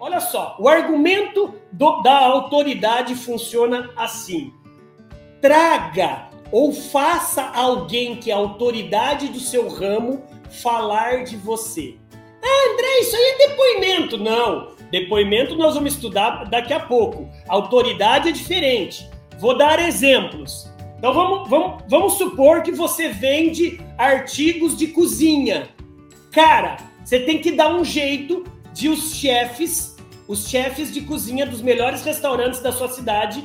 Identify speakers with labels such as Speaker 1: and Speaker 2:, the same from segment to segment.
Speaker 1: Olha só, o argumento do, da autoridade funciona assim: traga ou faça alguém que é autoridade do seu ramo falar de você. Ah, André, isso aí é depoimento. Não, depoimento nós vamos estudar daqui a pouco. Autoridade é diferente. Vou dar exemplos. Então vamos, vamos, vamos supor que você vende artigos de cozinha. Cara, você tem que dar um jeito de os chefes, os chefes de cozinha dos melhores restaurantes da sua cidade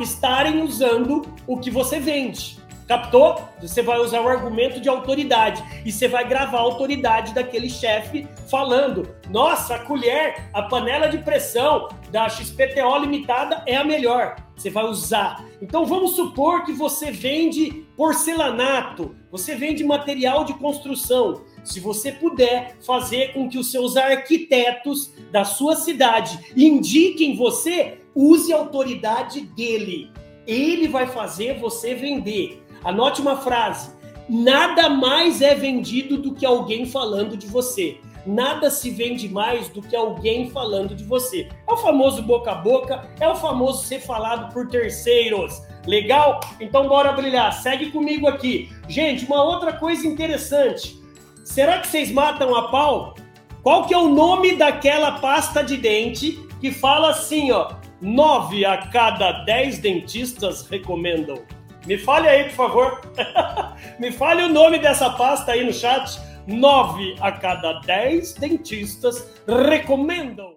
Speaker 1: estarem usando o que você vende. Captou? Você vai usar o argumento de autoridade e você vai gravar a autoridade daquele chefe falando: nossa, a colher, a panela de pressão da XPTO limitada é a melhor. Você vai usar. Então vamos supor que você vende porcelanato, você vende material de construção. Se você puder fazer com que os seus arquitetos da sua cidade indiquem você, use a autoridade dele. Ele vai fazer você vender. Anote uma frase: nada mais é vendido do que alguém falando de você. Nada se vende mais do que alguém falando de você. É o famoso boca a boca, é o famoso ser falado por terceiros. Legal? Então bora brilhar. Segue comigo aqui. Gente, uma outra coisa interessante. Será que vocês matam a pau? Qual que é o nome daquela pasta de dente que fala assim, ó? Nove a cada dez dentistas recomendam. Me fale aí, por favor. Me fale o nome dessa pasta aí no chat. Nove a cada dez dentistas recomendam.